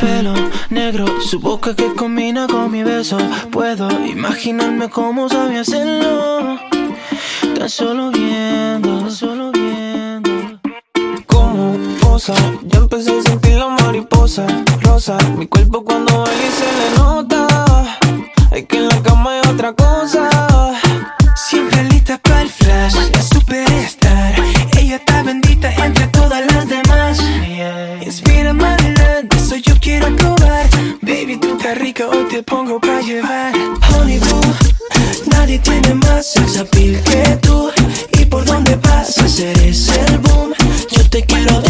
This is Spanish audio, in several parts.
Pelo negro, su boca que combina con mi beso. Puedo imaginarme cómo sabía hacerlo. Tan solo viendo, tan solo viendo. Como posa, ya empecé a sentir la mariposa rosa. Mi cuerpo cuando baila y se le nota. Hay que en la cama hay otra cosa. Siempre lista para el flash, llevar. Honey boo, nadie tiene más sex appeal que tú. Y por donde pasas eres el boom. Yo te quiero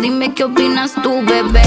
dime qué opinas tú, bebé.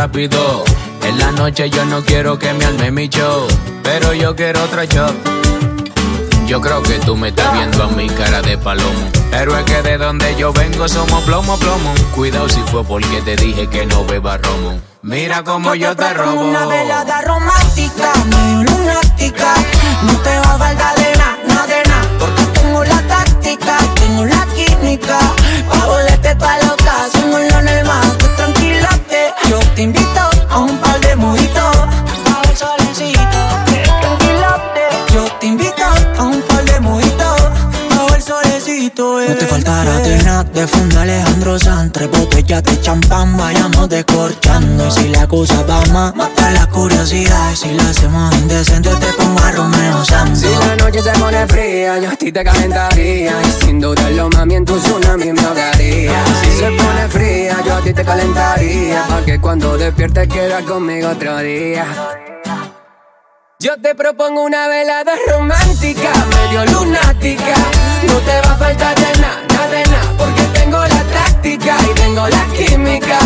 Rápido. En la noche yo no quiero que me alme mi show, pero yo quiero otro shot. Yo creo que tú me estás viendo a mi cara de palomo. Pero es que de donde yo vengo somos plomo, plomo. Cuidado si fue porque te dije que no beba romo. Mira cómo yo te robo. Una velada romántica, medio lunática. No te va a faltar de nada, nada de nada. Porque tengo la táctica, tengo la química. Pa' volverte pa' loca. Tú tranquilate, yo te invito a un de fondo Alejandro Sanz Tres botellas de champán, vayamos descorchando. Y si la cosa va más, mata la curiosidad. Y si la hacemos indecente, te pongo a Romeo Santos. Si la noche se pone fría, yo a ti te calentaría. Y sin dudarlo, mami, en tu tsunami me ahogaría. Si se pone fría, yo a ti te calentaría. Pa' que cuando despiertes quieras conmigo otro día. Yo te propongo una velada romántica, medio lunática. No te va a faltar de nada, de nada, porque y tengo la química.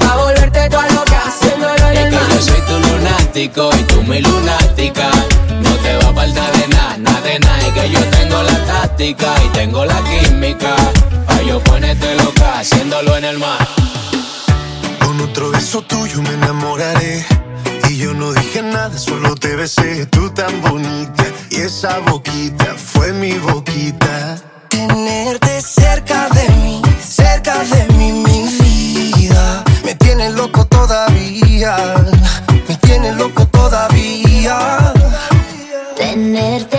Pa' volverte toda loca, haciéndolo en Es el que mar. yo soy tu lunático y tú mi lunática. No te va a faltar de nada, nada de nada. Es que yo tengo la táctica y tengo la química. Pa' yo ponerte loca, haciéndolo en el mar. Con otro beso tuyo me enamoraré. Y yo no dije nada, solo te besé. Tú tan bonita. Y esa boquita fue mi boquita. Tenerte cerca de mí, de mí, mi vida. Me tiene loco todavía, me tiene loco todavía. Tenerte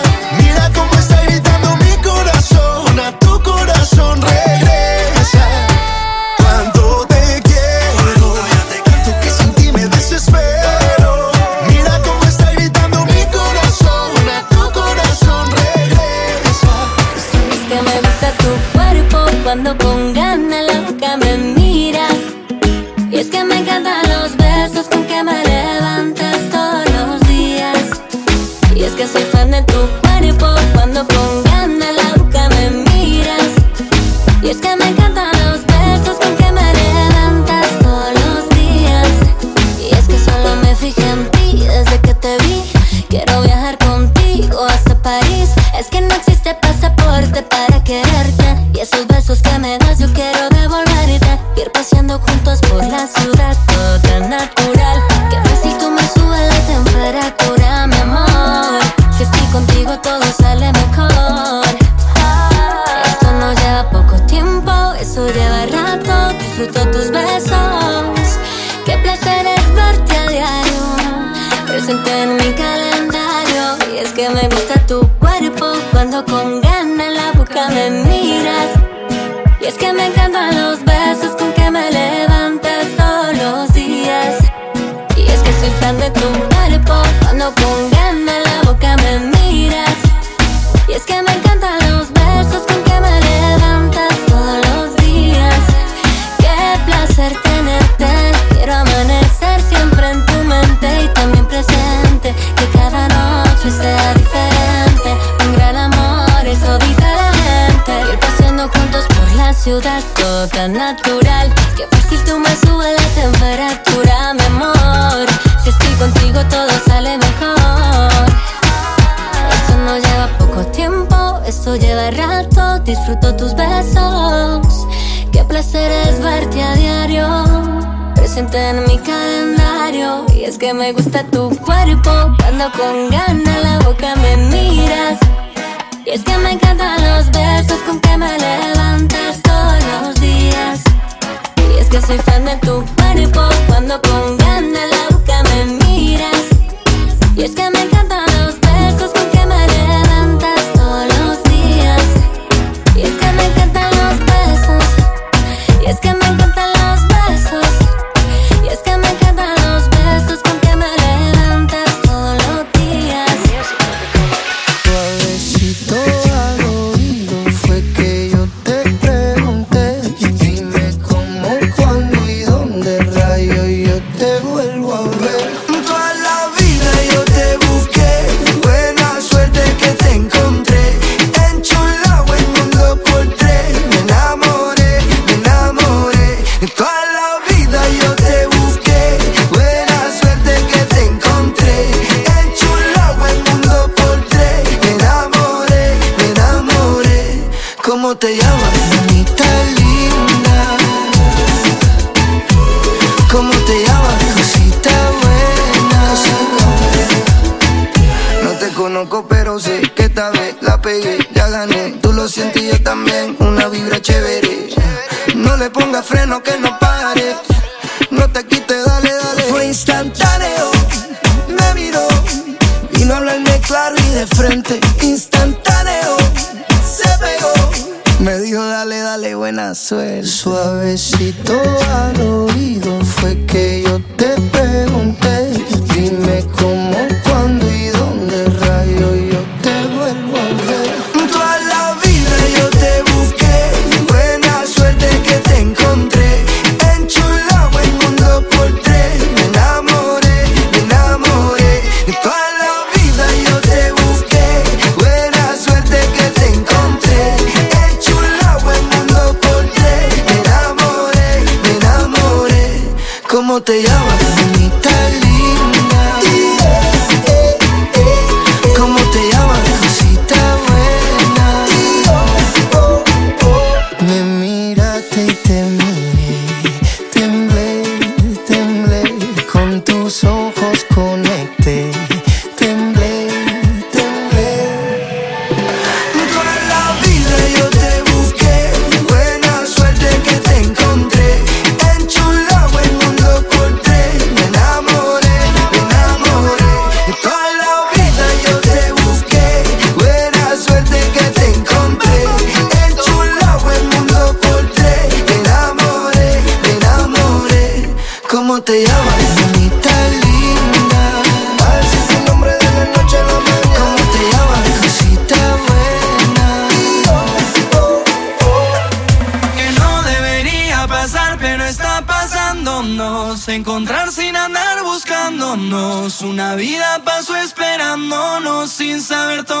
cuando con ganas loca me miras. Y es que me encantan los besos con que me levantas todos los días. Y es que soy fan de tu natural. Que fácil tú me subes la temperatura, mi amor. Si estoy contigo todo sale mejor. Esto no lleva poco tiempo, esto lleva rato. Disfruto tus besos. Qué placer es verte a diario presente en mi calendario Y es que me gusta tu cuerpo Cuando con ganas la boca me miras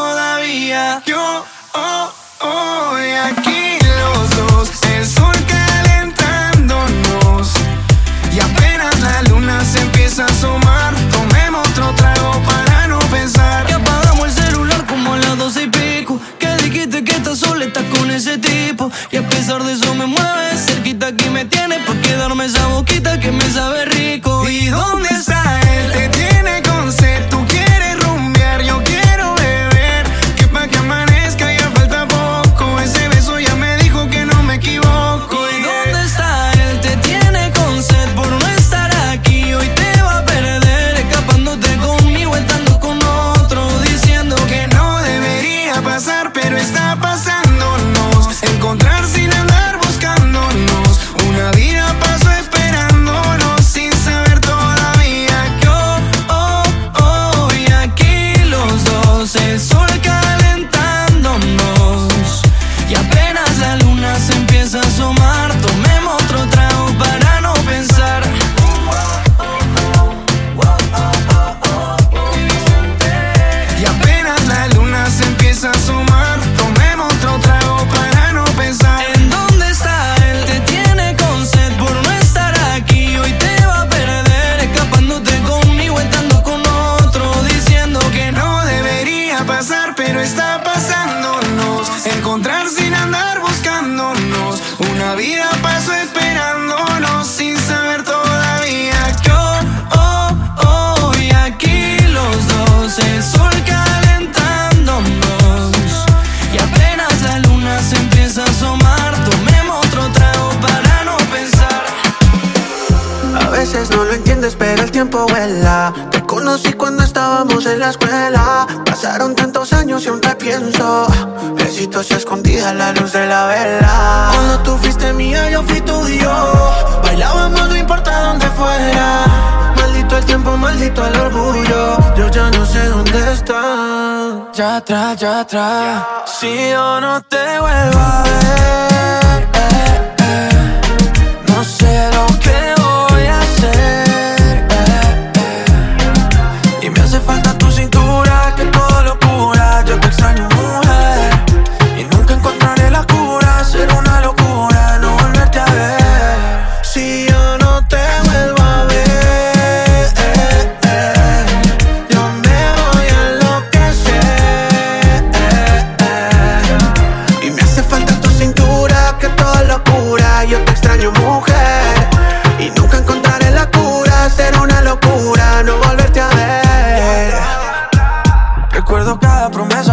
todavía. Yo, oh, oh, y aquí los dos, el sol calentándonos. Y apenas la luna se empieza a asomar, tomemos otro trago para no pensar. Que apagamos el celular como a las doce y pico. Que dijiste que estás sola, estás con ese tipo. Y a pesar de eso me mueves, cerquita aquí me tienes pa' quedarme esa boquita que me sabe rico. ¿Y dónde estábamos en la escuela. Pasaron tantos años y aún te pienso. Besitos y escondida a la luz de la vela. Cuando tú fuiste mía, yo fui tuyo. Bailábamos, no importa dónde fuera. Maldito el tiempo, maldito el orgullo. Yo ya no sé dónde está. Ya atrás, ya atrás. Si yo no te vuelvo a ver.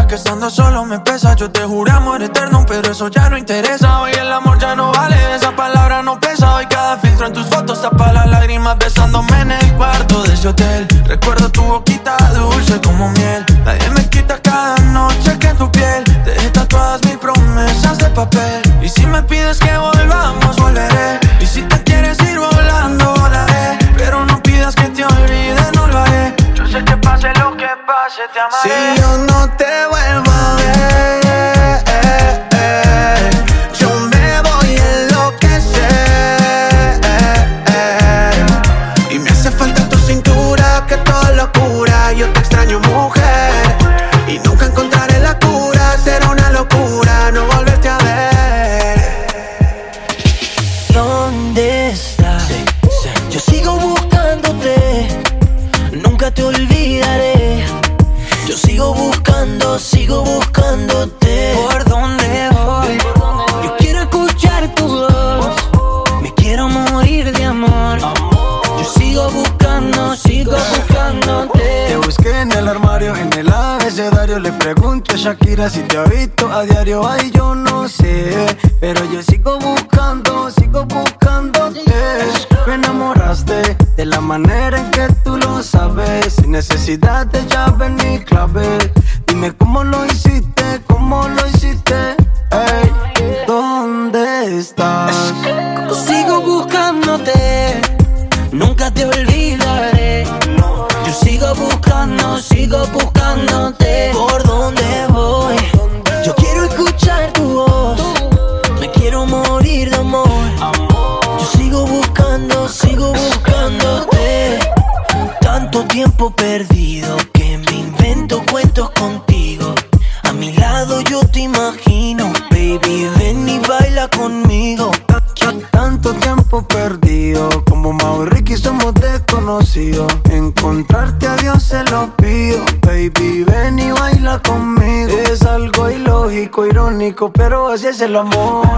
que estando solo me pesa. Yo te juré amor eterno, pero eso ya no interesa. Hoy el amor ya no vale, esa palabra no pesa. Hoy cada filtro en tus fotos tapa las lágrimas besándome en el cuarto de ese hotel. Recuerdo tu boquita dulce como miel. Nadie me quita cada noche que en tu piel te dejé tatuadas mil promesas de papel. Y si me pides que volvamos, volveré. Y si te quieres ir volando, volaré. Pero no pidas que te olvide, no lo haré. Yo sé que pase lo que pase, te amaré. Shakira si Pero así es el amor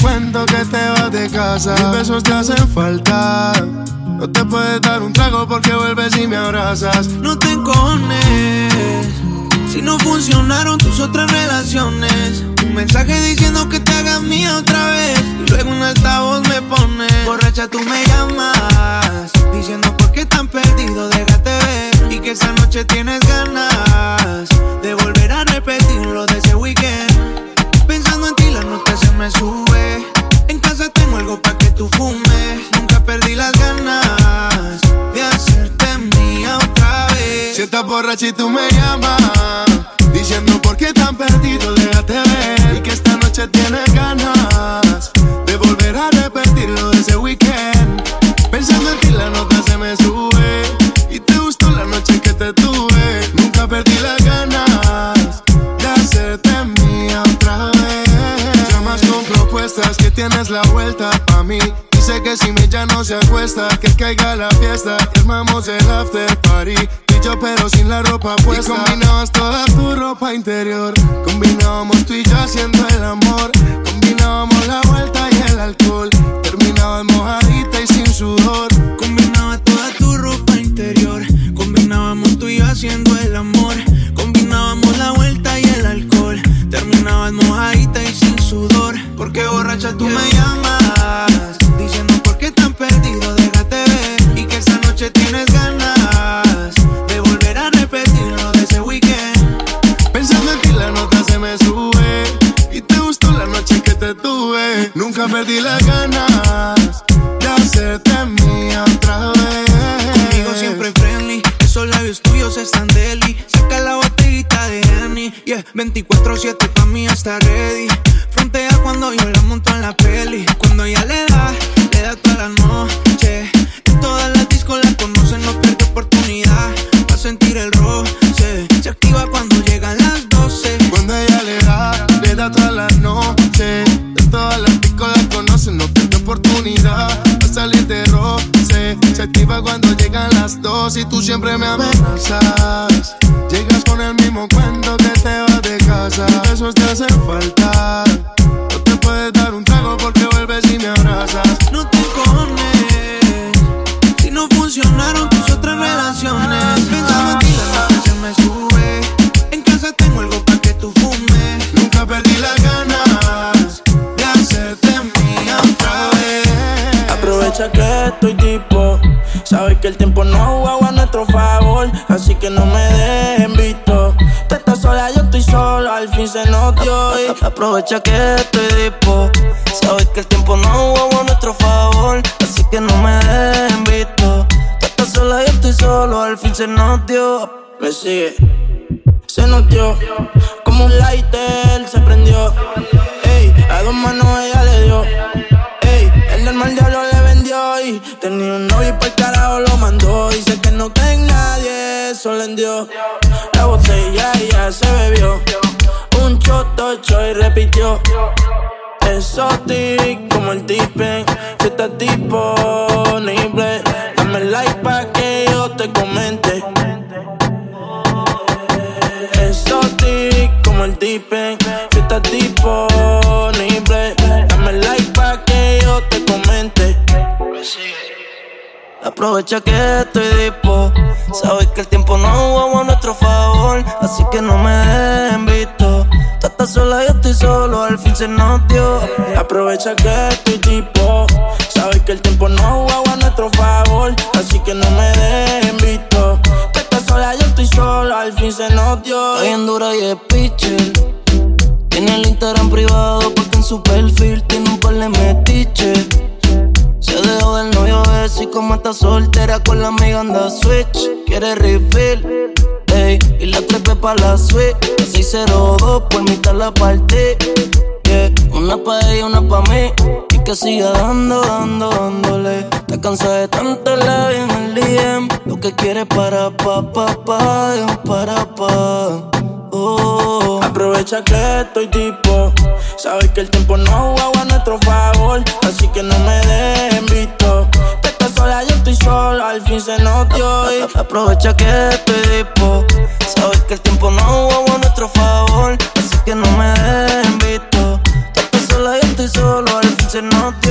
cuento que te vas de casa. Mis besos te hacen falta. No te puedes dar un trago porque vuelves y me abrazas. No te encones si no funcionaron tus otras relaciones. Un mensaje diciendo que te hagas mía otra vez. Y luego un altavoz me pone. Borracha, tú me llamas. Diciendo por qué tan perdido, déjate ver. Y que esa noche tienes ganas de volver a repetir lo de ese weekend. La nota se me sube. En casa tengo algo para que tú fumes. Nunca perdí las ganas de hacerte mía otra vez. Si estás borracha y tú me llamas, diciendo por qué tan perdido, déjate ver. Y que esta noche tienes ganas de volver a repetir lo de ese weekend. Tienes la vuelta pa' mí. Dice que si me ya no se acuesta, que caiga la fiesta. y Armamos el after party. Y yo pero sin la ropa puesta. Y combinabas toda tu ropa interior. Combinábamos tú y yo haciendo el amor. Combinábamos la vuelta y el alcohol. Terminabas mojadita y sin sudor. Combinaba toda tu ropa interior. Combinábamos tú y yo haciendo el amor. Terminabas mojadita y sin sudor. Porque borracha tú me llamas. Diciendo por qué tan perdido, déjate ver. Y que esa noche tienes ganas de volver a repetir lo de ese weekend. Pensando en ti la nota se me sube Y te gustó la noche que te tuve Nunca perdí las ganas De hacerte 24-7 pa' mí está ready. Frontea cuando yo la monto en la peli. Cuando ella le da, le da toda la noche. En todas las discos la conocen, no pierde oportunidad. Pa' sentir el roce. Se activa cuando llegan las 12. Cuando ella le da, le da toda la noche De todas las discos la conocen, no pierde oportunidad Va a salir de roce Se activa cuando llegan las dos Y tú siempre me amenazas Llegas con el mismo cuento Besos te hacen falta. No te puedes dar un trago porque vuelves y me abrazas. No te encones si no funcionaron tus otras relaciones. Pensando en ti la se me sube. En casa tengo algo para que tú fumes. Nunca perdí las ganas de hacerte mía otra vez. Aprovecha que estoy tipo. Sabes que el tiempo no juega a nuestro favor. Así que no me dejen Aprovecha que estoy tipo. Sabes que el tiempo no juega a nuestro favor. Así que no me dejen visto. Tú estás sola, yo estoy solo. Al fin se nos. Me sigue. Se nos. Como un lighter se prendió. Ey, a dos manos ella le dio. Ey, el del mal diablo le vendió y tenía un novio y por carajo lo mandó. Dice que no tenga nadie, eso le dio. La botella ya se bebió. Un shot, ocho y repitió. Exotic como el tipen, si estás disponible, dame like pa' que yo te comente. Exotic como el tipen, si estás disponible, dame like pa' que yo te comente. Aprovecha que estoy dispo. Sabes que el tiempo no jugamos a nuestro favor. Así que no me dejen visto. Estás sola, yo estoy solo. Al fin se nos dio. Aprovecha que estoy tipo. Sabes que el tiempo no jugaba a nuestro favor. Así que no me dejen visto. Tú estás sola, yo estoy solo. Al fin se nos dio. Estoy en dura y es pitcher. Tiene el Instagram privado porque en su perfil tiene un par de metiches. Se dejó del novio ese y como está soltera con la amiga anda switch. Quiere refill, ey, y la trepe pa' la suite. 602 por mitad la parte. Yeah. Una pa' ella, una pa' mí. Y que siga dando, dando, dándole. Te cansa de tanto la en el DM. Lo que quiere para pa, pa, pa, para pa. Oh. Aprovecha que estoy tipo. Sabes que el tiempo no juega a nuestro favor. Así que no me dejen visto. Tú estás sola, yo estoy solo. Al fin se nos Aprovecha que estoy tipo. Sabes que el tiempo no juega a nuestro favor. Así que no me dejen visto. Tú estás sola, yo estoy solo. Al fin se nos dio.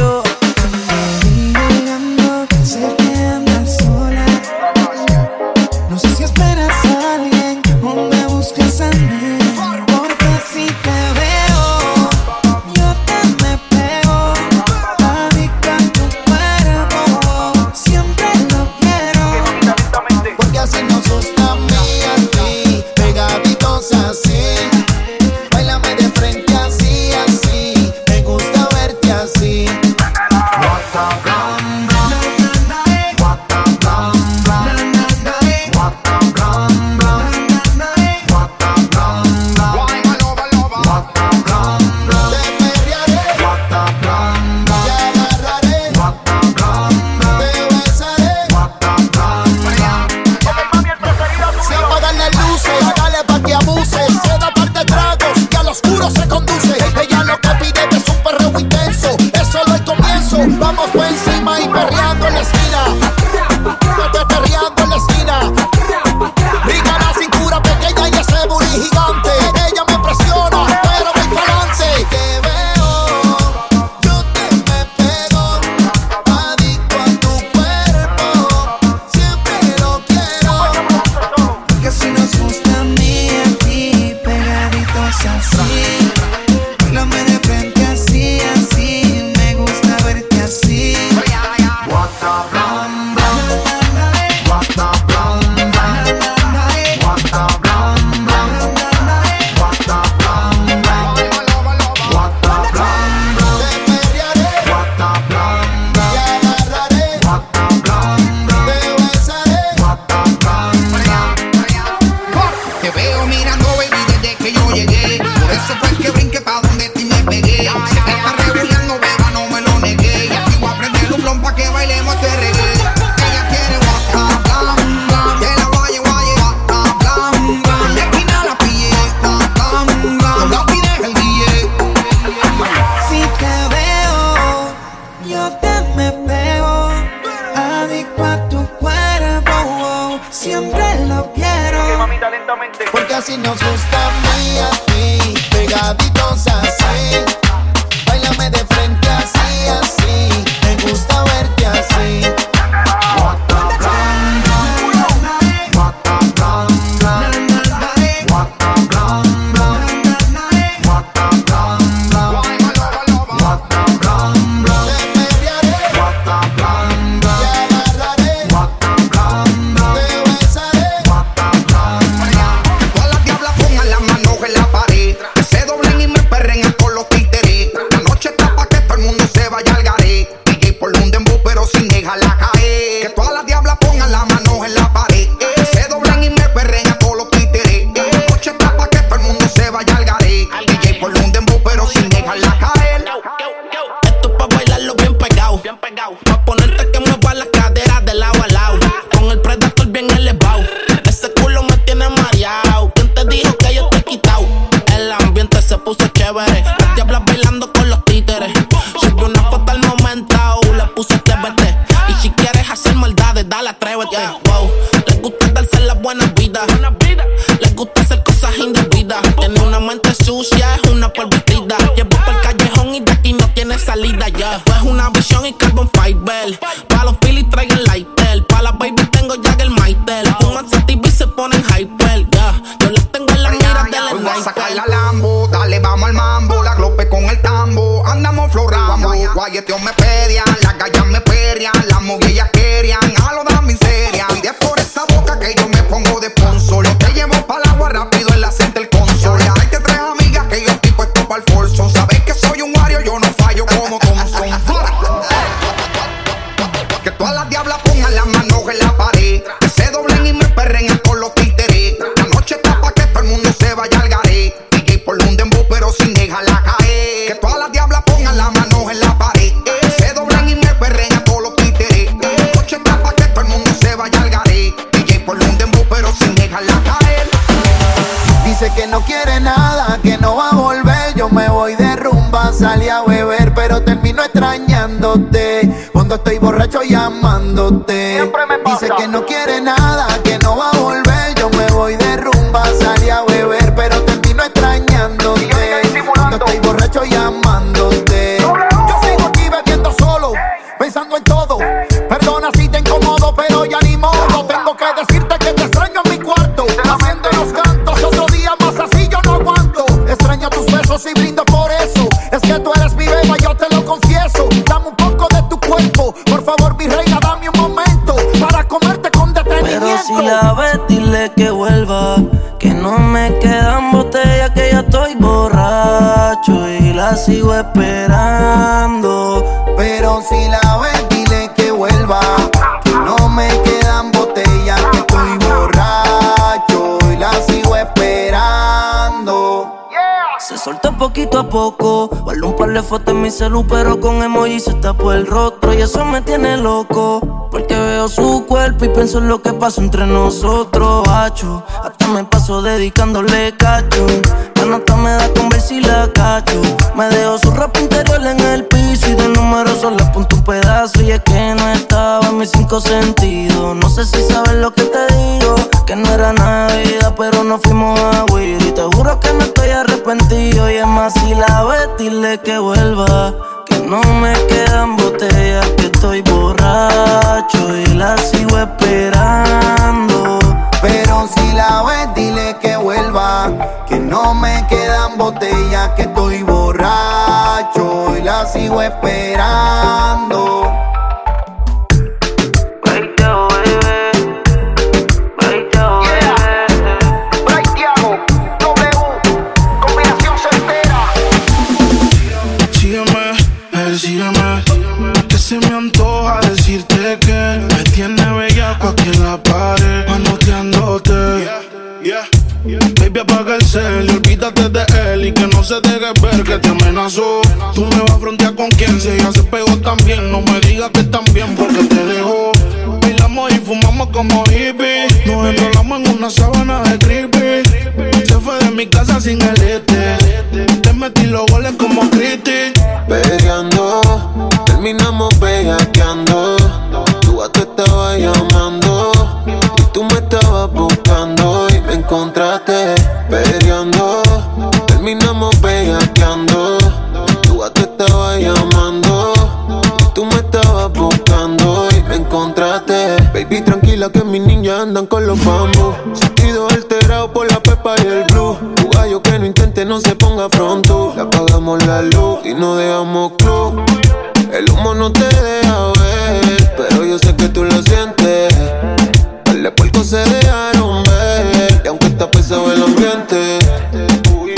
Pa' los Phillies traigan lighter. Pa' las baby tengo ya el Maitel. Fuman sativa y se ponen hyper. Ya, yo les tengo en la mira del Voy a sacar la Lambo, dale, vamos al mambo. La glope con el tambo, andamos florando. Guayeteo me pedían, las gallas me perrean, salí a beber, pero termino extrañándote. Cuando estoy borracho llamándote. Dice que no quiere nada, la sigo esperando. Pero si la ves, dile que vuelva. Que no me quedan botellas, que estoy borracho y la sigo esperando. Se soltó poquito a poco. Guardo un par de fotos en mi celu, pero con emoji se tapó el rostro. Y eso me tiene loco. Porque veo su cuerpo y pienso en lo que pasó entre nosotros, hacho. Me paso dedicándole cacho. La nota me da con ver si la cacho. Me dejo su ropa interior en el piso y de número solo apunto un pedazo. Y es que no estaba en mis cinco sentidos. No sé si sabes lo que te digo. Que no era Navidad, pero no fuimos a Wii. Y te juro que no estoy arrepentido. Y es más, si la ves, dile que vuelva. Que no me quedan botellas, que estoy borracho y la sigo esperando. Pero si la ves, dile que vuelva. Que no me quedan botellas, que estoy borracho y la sigo esperando. Que se me antoja decirte que me tiene bellaco aquí en la pared, manoteándote. Baby, apaga el cel y olvídate de él y que no se deje ver que te amenazó. Tú me vas a frontear con quien si ella se pegó también. No me digas que también porque te dejó. Bailamos y fumamos como hippies. Nos enrolamos en una sábana de creepy. Se fue de mi casa sin el este. Te metí los goles como Cristi. Peleando, terminamos bellaqueando. Tú a te estabas llamando y tú me estabas buscando y me encontraste peleando. Terminamos bellaqueando. Tú a te estabas llamando y tú me estabas buscando y me encontraste. Baby, tranquila que mis niñas andan con los bambos. Sentido alterado por la pepa y el blue. Tu gallo que no intente no se ponga pronto. Le apagamos la luz y no dejamos club. El humo no te deja ver, pero yo sé que tú lo sientes. Dale puercos se dejaron ver, y aunque está pesado el ambiente.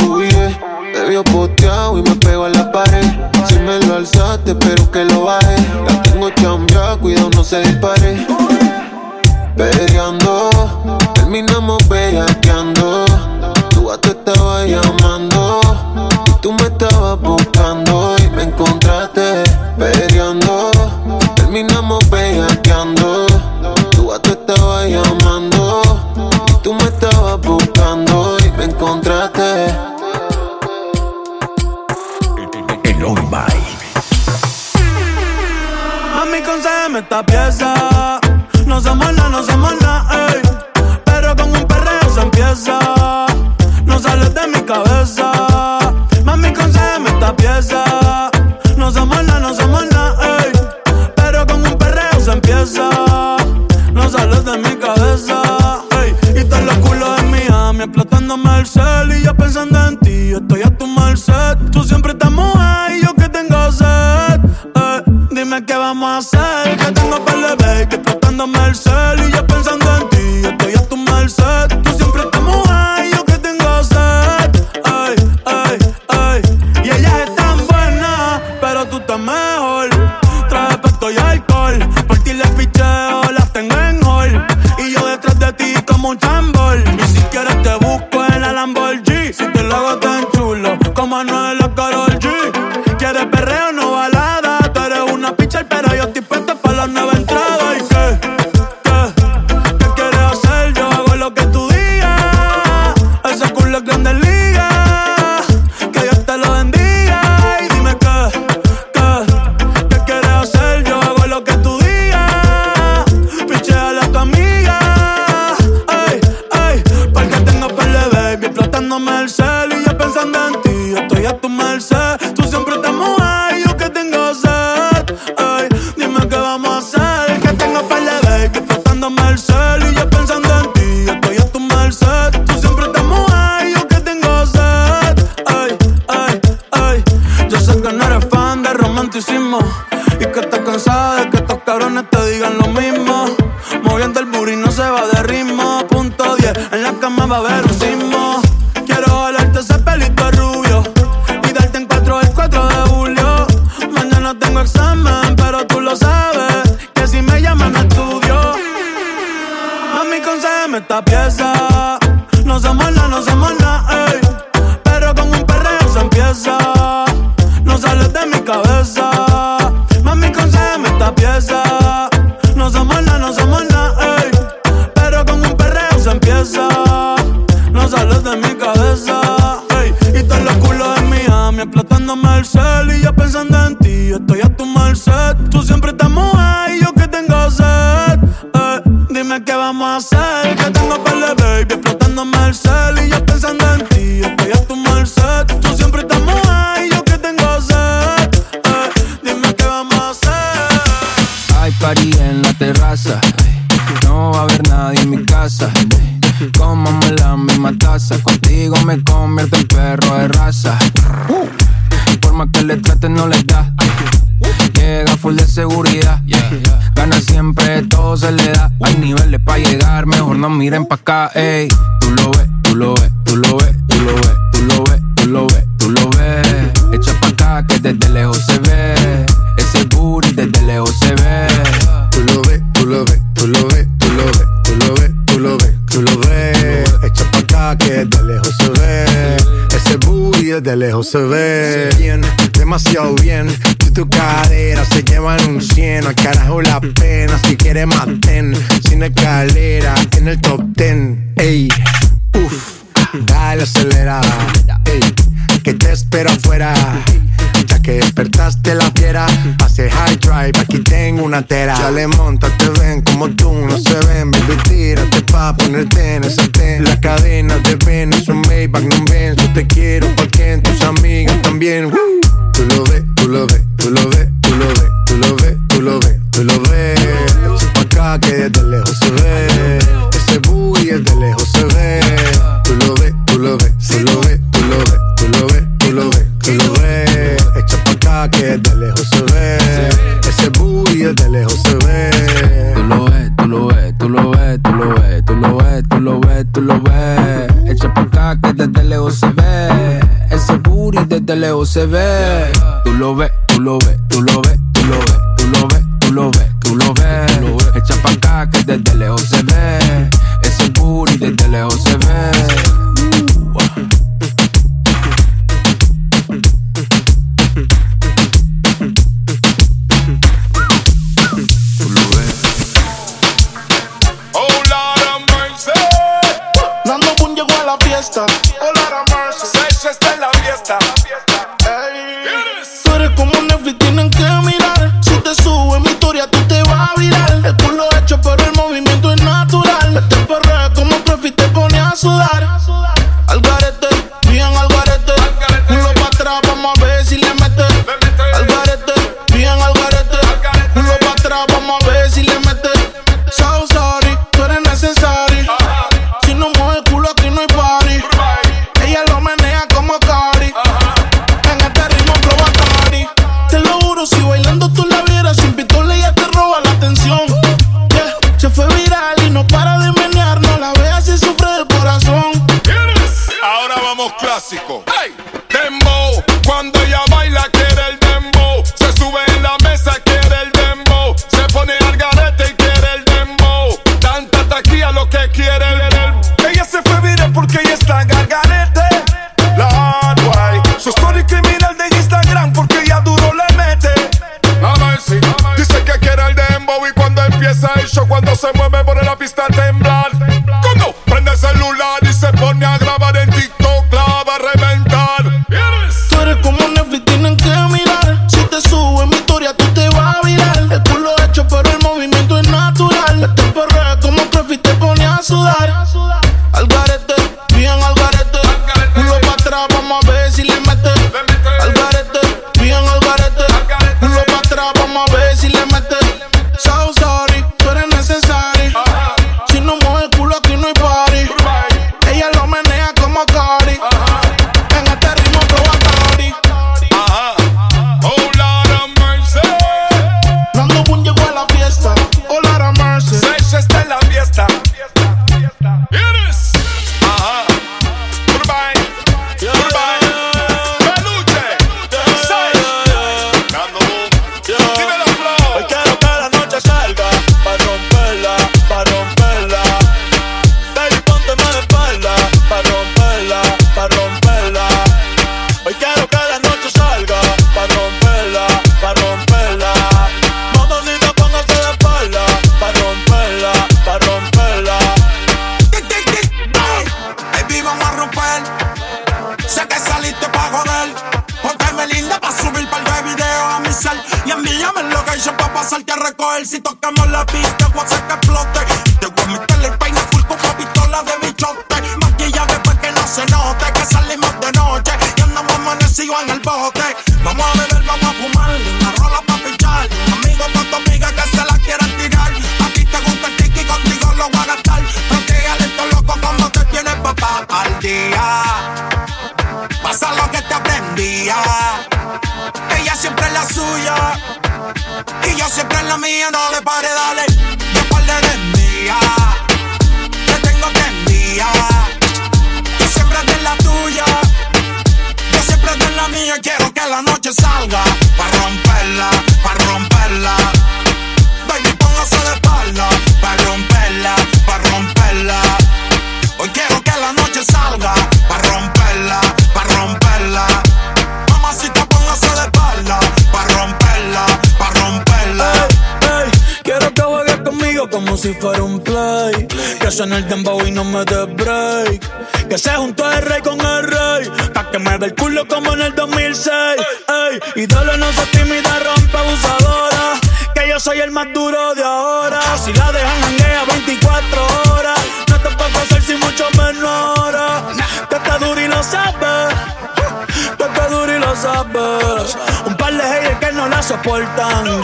Uy, eh, te vio poteado y me pego a la pared. Si me lo alzaste, espero que lo baje. La tengo chambia, cuidado no se dispare. Peleando, terminamos bellaqueando. Tú a te estabas llamando y tú me estabas buscando y me encontraste peleando. Terminamos bellaqueando. Tú a te estabas llamando y tú me estabas buscando y me encontraste. El. Mami, concédeme esta pieza. pensando en ti, yo estoy a tu merced. Tú siempre estás ahí, yo que tengo sed. Eh, dime qué vamos a hacer, que tengo para el bebé, que explotando Merced. Y yo pensando en ti, estoy a tu merced. lo ves, tú lo ves. Echa pa' acá que de lejos se ve. Ese booty de lejos se ve. Tú lo ves, tú lo ves, tú lo ves, tú lo ves, tú lo ves, tú lo ves, tú lo ves. Echa pa' acá que desde lejos se ve. Ese booty desde lejos se ve. Tú lo ves, tú lo ves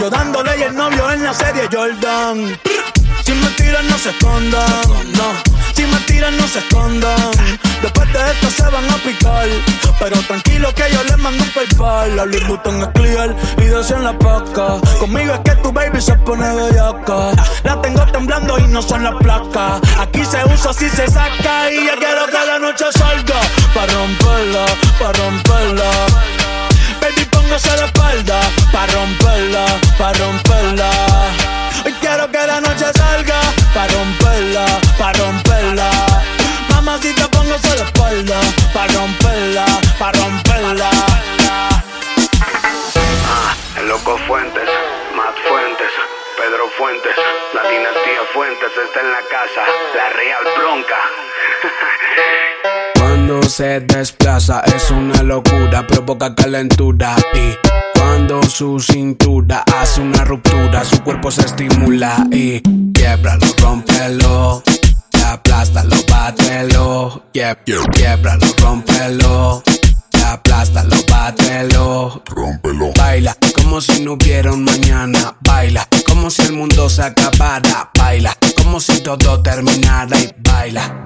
Yo dándole y el novio en la serie Jordan. Si me tiran, no se escondan. Si me tiran, no se escondan. Después de esto se van a picar. Pero tranquilo que yo les mando un paypal. La Louis Vuitton es clear y en la paca. Conmigo es que tu baby se pone bellaca. La tengo temblando y no son las placas. Aquí se usa si se saca. Y ya quiero que la noche salga. Pa' romperla, pa' romperla. Póngase de espalda. Pa' romperla, pa' romperla. Hoy quiero que la noche salga. Pa' romperla, pa' romperla. Mamacita, póngase de espalda. Pa' romperla, pa' romperla. Ah, el loco Fuentes, Matt Fuentes, Pedro Fuentes, la dinastía Fuentes está en la casa, la Real Bronca. Cuando se desplaza. Es una locura, provoca calentura. Y cuando su cintura hace una ruptura, su cuerpo se estimula. Y quiebralo, rómpelo, aplástalo, bátelo, Quieb- quiebralo, rómpelo, aplástalo, bátelo, rómpelo, baila como si no hubiera un mañana, baila como si el mundo se acabara, baila como si todo terminara y baila,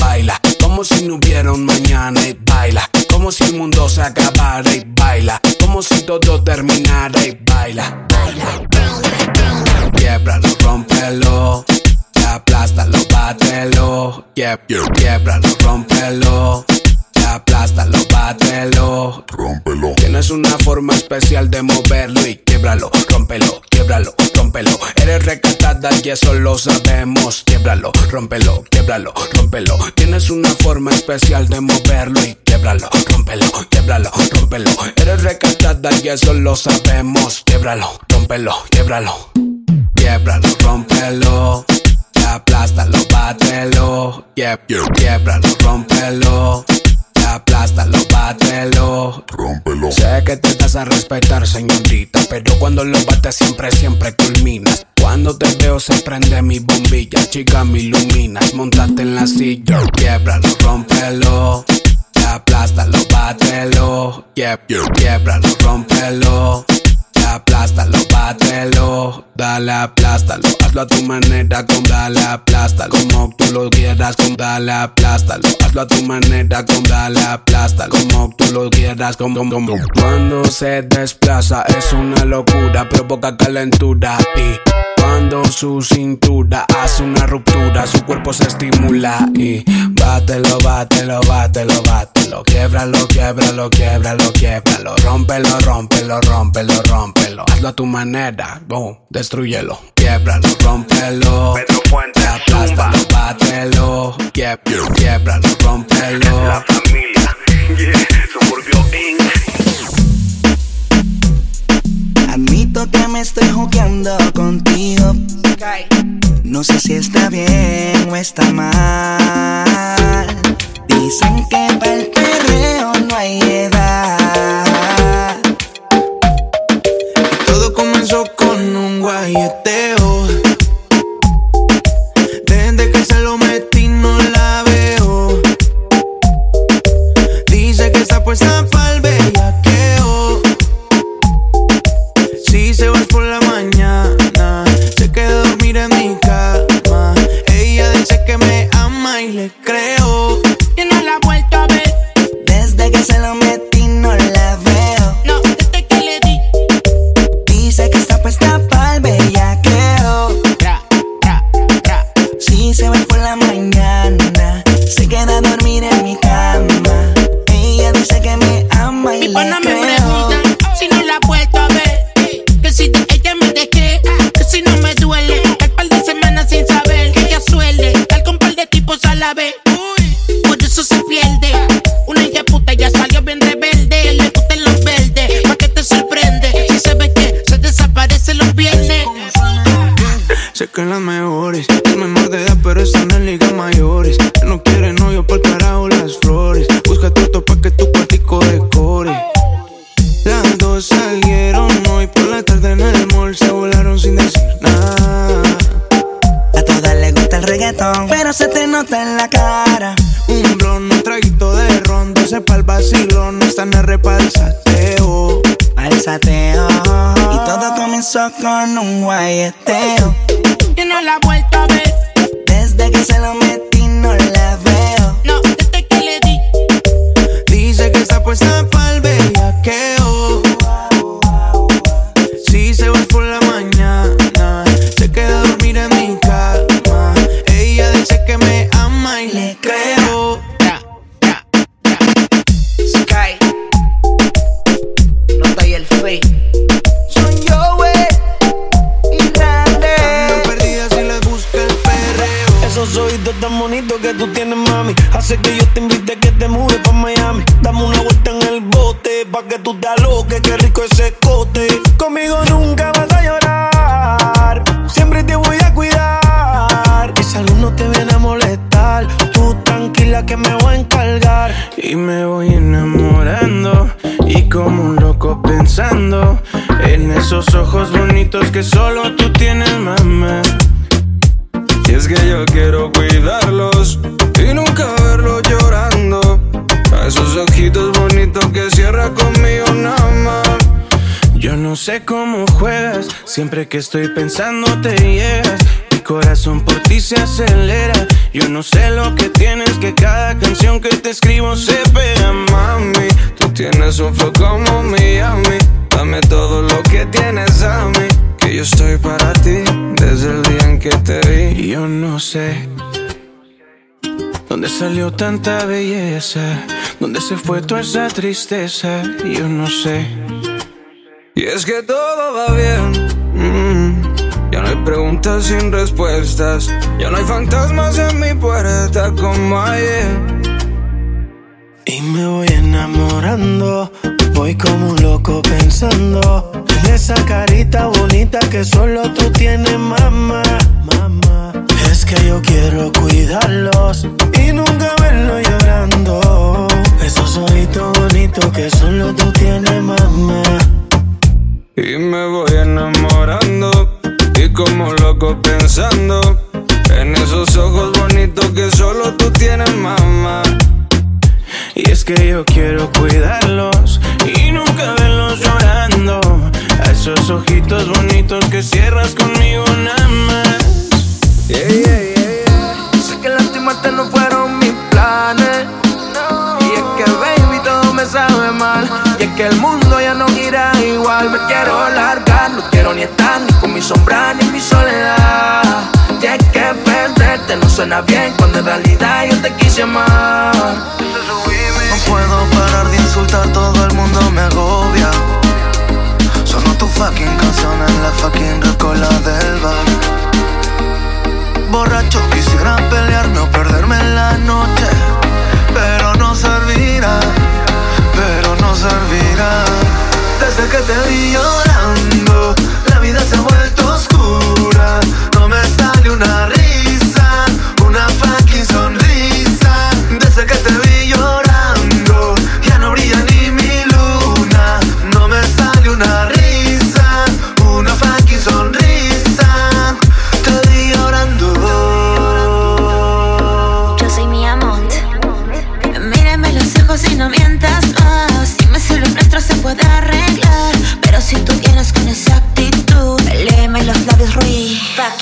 baila. Como si no hubiera un mañana y baila como si el mundo se acabara y baila como si todo terminara y baila. Quiebralo, rómpelo. Aplástalo, bátelo. Quieb- quiebralo, rómpelo aplástalo, bátelo. Rómpelo. Tienes una forma especial de moverlo y quiebralo, rómpelo, quiebralo, rómpelo. Eres recatada y eso lo sabemos. Quiebralo, rómpelo, quiebralo, rómpelo. Tienes una forma especial de moverlo y quiebralo, rómpelo, quiebralo, rómpelo. Eres recatada y eso lo sabemos. Quiebralo, rómpelo, quiebralo. Quiebralo, rómpelo. Aplástalo, bátelo. Quieb- quiebralo, rómpelo aplástalo, bátelo. Rómpelo. Sé que te das a respetar señorita pero cuando lo bates siempre, siempre culminas. Cuando te veo se prende mi bombilla chica me iluminas montate en la silla quiebralo, rómpelo. Aplástalo, bátelo Quieb- quiebralo, rómpelo aplástalo, bátelo, dale, aplástalo, hazlo a tu manera, con dale, aplástalo, como tú lo quieras, con dale, aplástalo, hazlo a tu manera, con dale, aplástalo, como tú lo quieras, como, como. Cuando se desplaza es una locura, provoca calentura y cuando su cintura hace una ruptura, su cuerpo se estimula y bátelo, bátelo, bátelo, bátelo, quiebralo, quiebralo, quiebralo, quiebralo, rómpelo, rómpelo, rómpelo, rómpelo, hazlo a tu manera, boom, destruyelo, quiebralo, rómpelo, Pedro Fuentes, aplástalo, bátelo, quieb- quiebralo, rómpelo, La familia, yeah, Suburbio Inc. Admito que me estoy jugueando contigo. No sé si está bien o está mal. Dicen que para el perreo no hay edad. con un guayeteo. Desde que se lo metí no la veo. Dice que está puesta pa'l bellaqueo. Si se va por la mañana, se queda a dormir en mi cama. Ella dice que me ama y le cree. se ven por la comenzó con que estoy pensando te llegas. Mi corazón por ti se acelera. Yo no sé lo que tienes, que cada canción que te escribo se pega, mami. Tú tienes un flow como Miami. Dame todo lo que tienes a mí. Que yo estoy para ti desde el día en que te vi. Yo no sé. ¿Dónde salió tanta belleza? ¿Dónde se fue toda esa tristeza? Yo no sé. Y es que todo va bien. Preguntas sin respuestas. Ya no hay fantasmas en mi puerta como ayer. Y me voy enamorando, voy como un loco pensando en esa carita bonita que solo tú tienes, mamá. Mamá, es que yo quiero cuidarlos en esos ojos bonitos que solo tú tienes, mamá. Y es que yo quiero cuidarlos y nunca verlos llorando. A esos ojitos bonitos que cierras conmigo nada más. Yeah, yeah, yeah. Sé que lastimarte no fueron mis planes. Y es que, baby, todo me sabe mal. Y es que el mundo ya no gira igual. Me quiero largar, no quiero ni estar ni con mi sombra ni mi soledad. Suena bien cuando en realidad yo te quise amar. No puedo parar de insultar, todo el mundo me agobia. Sonó tu fucking canción en la fucking recola del bar. Borracho quisiera pelearme o perderme en la noche, pero no servirá, pero no servirá. Desde que te vi llorando,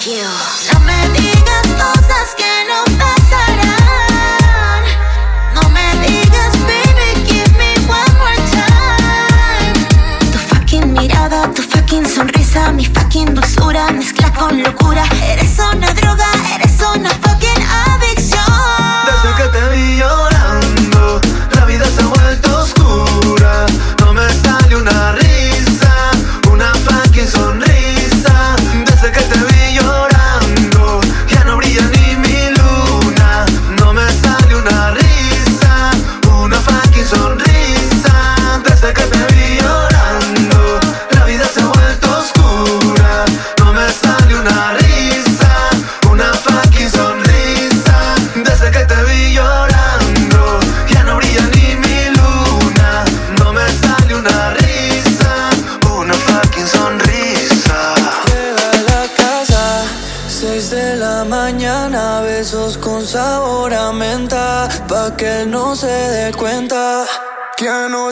you.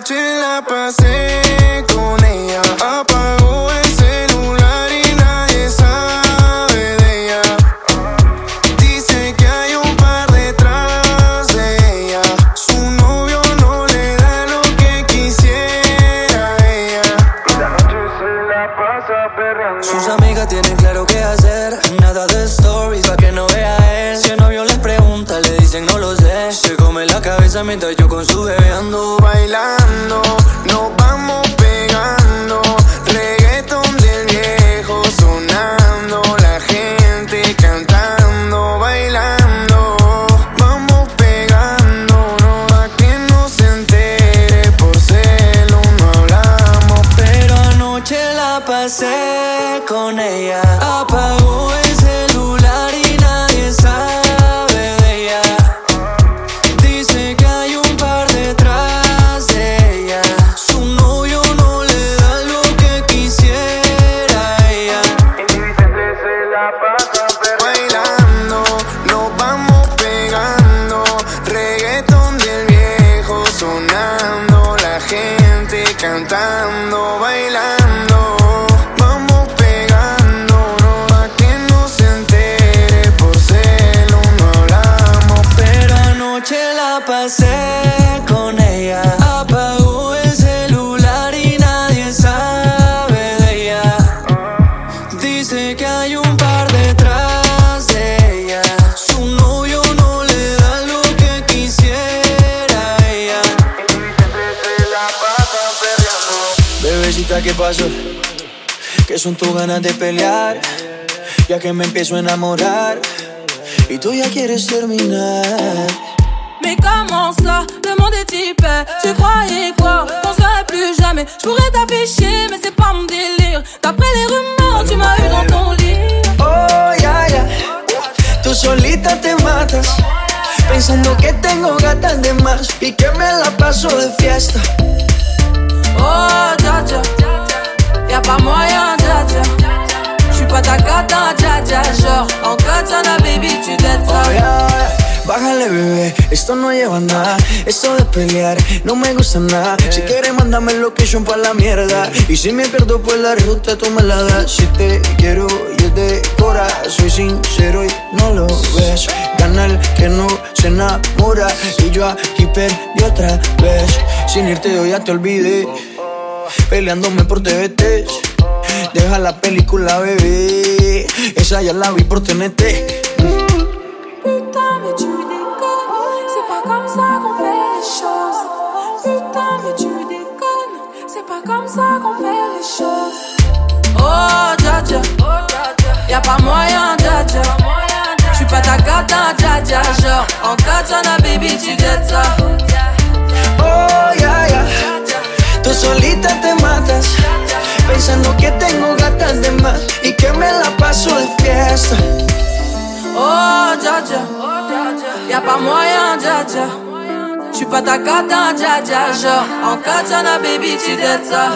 Que anoche la pasé ganas de pelear? Ya que me empiezo a enamorar y tú ya quieres terminar. Mais comment ça, le monde est hyper Tu croyais quoi, qu'on serait plus jamais Je pourrais t'afficher, mais c'est pas mon délire D'après les rumeurs, tu m'as eu dans ton lit Oh, ya, ya. Tú solita te matas. Pensando que tengo gatas de más y que me la paso de fiesta. Oh, dja dja Y'a pas moyen, dja dja J'suis pas ta cata, dja dja Genre, en katana, baby, tu dettes ça Oh, ya, ya. Bájale, bebé, esto no lleva a nada. Esto de pelear no me gusta nada. Si quieres, mándame location pa' la mierda. Y si me pierdo por la ruta, tú me la das. Si te quiero, yo de cora. Soy sincero y no lo ves. Gana el que no se enamora. Y yo aquí perdí otra vez. Sin irte, yo ya te olvidé. Peleándome por TVT. Deja la película, bebé. Esa ya la vi por TNT. Putain, mais tu déconnes C'est pas comme ça qu'on fait les choses Putain, mais tu déconnes C'est pas comme ça qu'on fait les choses Oh, dja dja Y'a pas moyen, dja dja J'suis pas ta cata, dja dja Genre, en katana, baby, tu dettes ça Oh, ya, ya. Tú solita te matas. Pensando que tengo gatas de más y que me la paso de fiesta. Oh, dja dja Y'a pas moyen, dja dja J'suis pas ta cata, dja dja Genre, en katana, baby, tu ça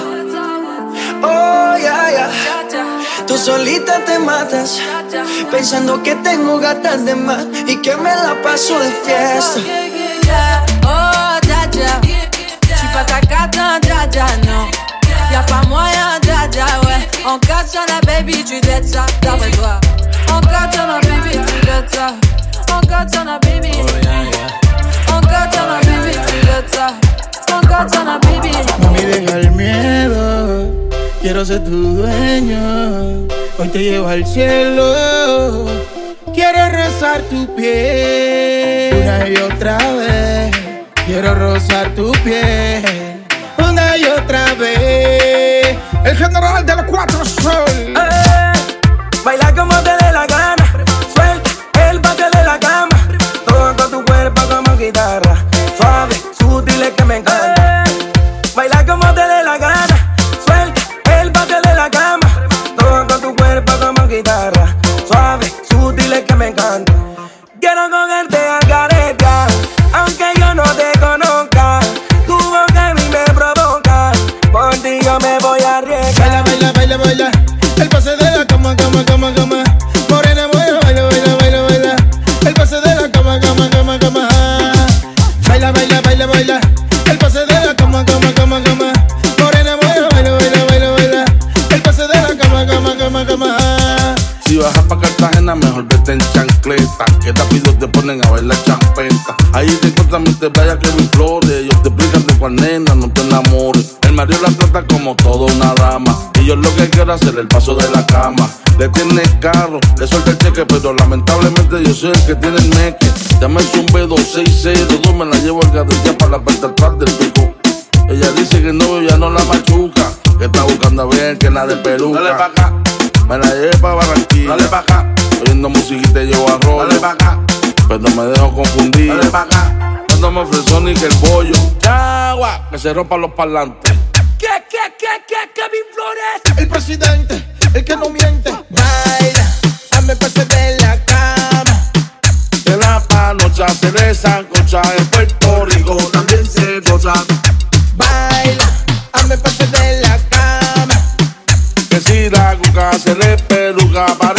Oh, ya, ya. Tú solita te matas. Pensando que tengo gatas de más y que me la paso de fiesta. Pas ta cata, dja dja, non Y'a pas moyen, dja dja, ouais En katana, baby, tu dettes ça D'après toi En katana, baby, tu dettes ça En katana, baby En katana, baby, tu dettes ça En katana, baby Mami, deja el miedo. Quiero ser tu dueño. Hoy te llevo al cielo. Quiero rozar tu piel una y otra vez. Quiero rozar tu piel y otra vez. El general de los cuatro sol. Baila como te dé la gana. Suelta el patio de la cama. Todo tu cuerpo como guitarra. Suave, sutil es que me encanta. cama, cama. Morena, baila, baila, baila, baila. El pase de la cama, cama, cama, cama. Baila, baila, baila, baila. El pase de la cama, cama, cama, cama. Morena, baila, baila, baila, baila, baila. El pase de la cama, cama, cama, cama. Si bajas pa' Cartagena, mejor vete en chancleta. Que rápido te ponen a bailar champeta. Ahí te encuentras mis te que mis flores. Yo te explican de cuál nena, no te enamores. El marido la trata como todo una dama. Y yo lo que quiero hacer el paso de la cama. Le tiene el carro, le suelta el cheque, pero lamentablemente yo soy el que tiene el meque. Llama un B266, yo me la llevo al gadilla para la parte atrás del pico. Ella dice que no, ya no la machuca. Que está buscando a ver que la de peluca. Dale pa' acá. Me la llevé pa' Barranquilla. Dale pa' acá. Oyendo musiquita y yo arroyo. Dale pa' acá. Pero me dejo confundir. Dale pa' acá. Cuando me ofreció ni que el bollo. Chagua, que se rompan los parlantes. ¿Qué, qué, qué, qué, Kevin Flores? El presidente, el que no miente. Baila, dame pase de la cama. En la panocha se de sancocha. En Puerto Rico también se goza. Baila, dame pase de la cama. Que si la cuca se le peluca, parece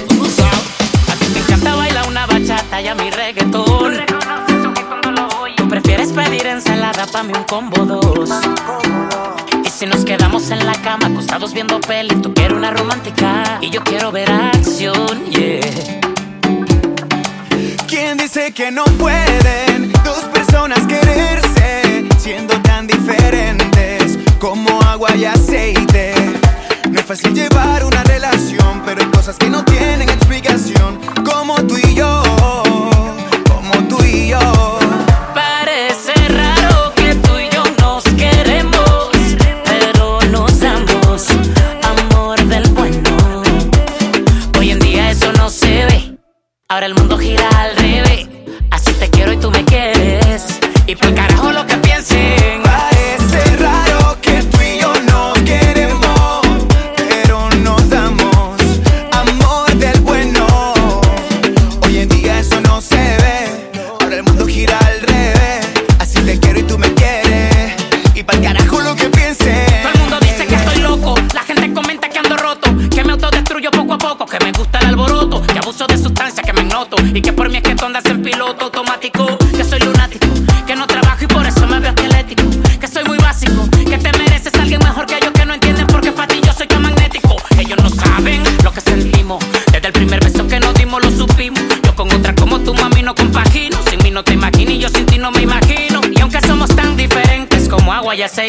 A ti te encanta bailar una bachata y a mi reggaetón. Tú prefieres pedir ensalada pa' mí un combo dos. Y si nos quedamos en la cama acostados viendo peli, tú quieres una romántica y yo quiero ver acción, yeah. ¿Quién dice que no pueden dos personas quererse siendo tan diferentes como agua y aceite? No es fácil llevar una relación, pero hay cosas que no tienen explicación, como tú y yo, como tú y yo. Parece raro que tú y yo nos queremos, pero nos damos amor del bueno. Hoy en día eso no se ve. Ahora el mundo gira al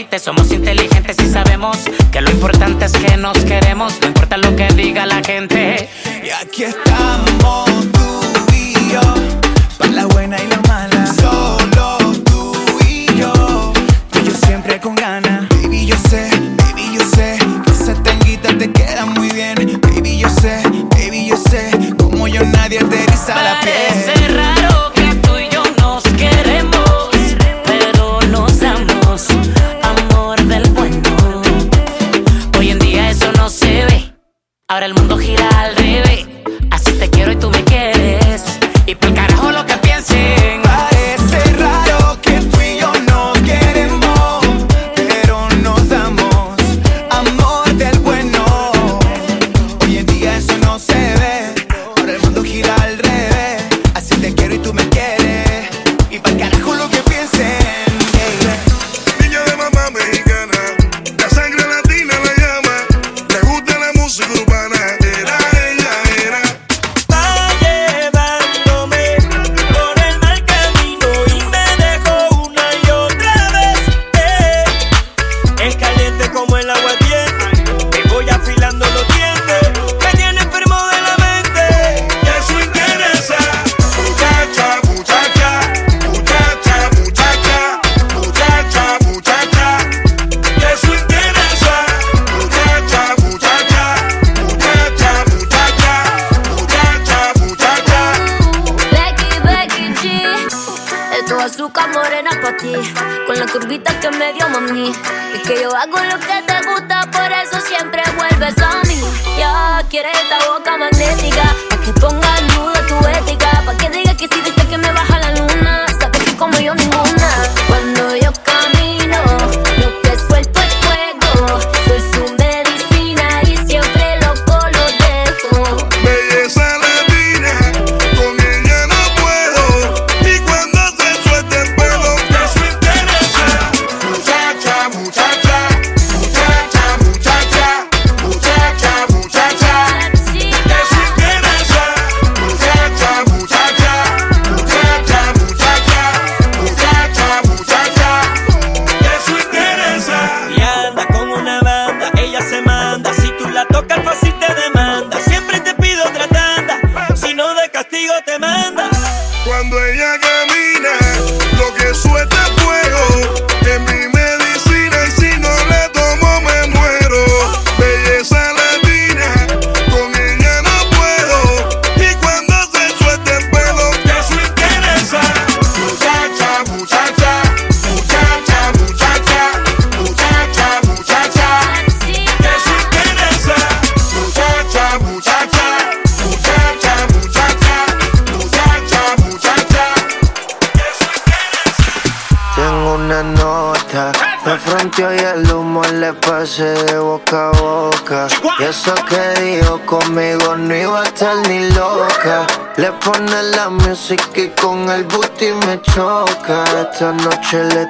aceite, somos Esta noche le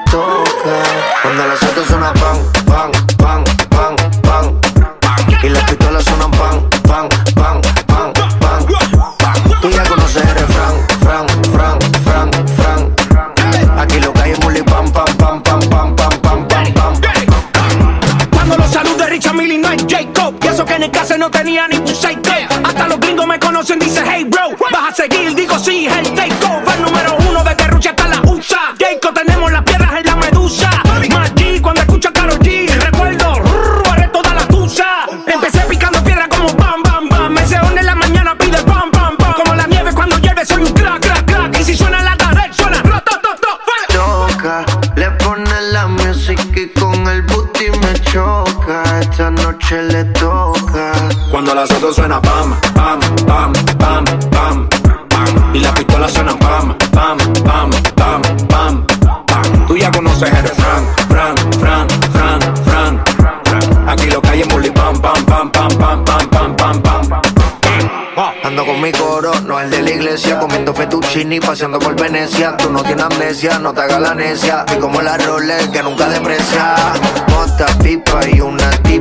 le toca. Cuando las dos suena pam, pam, pam, pam, pam, pam. Y las pistolas suenan pam, pam, pam, pam, pam, pam. Tú ya conoces el Fran, Fran, Fran, Fran, Fran. Aquí lo que hay es bully pam, pam, pam, pam, pam, pam, pam, pam, pam. Ando con mi coro, no el de la iglesia, comiendo fettuccini, paseando por Venecia. Tú no tienes amnesia, no te hagas la necia. Y como la Rolex que nunca deprecia. Mota, pipa y una tipa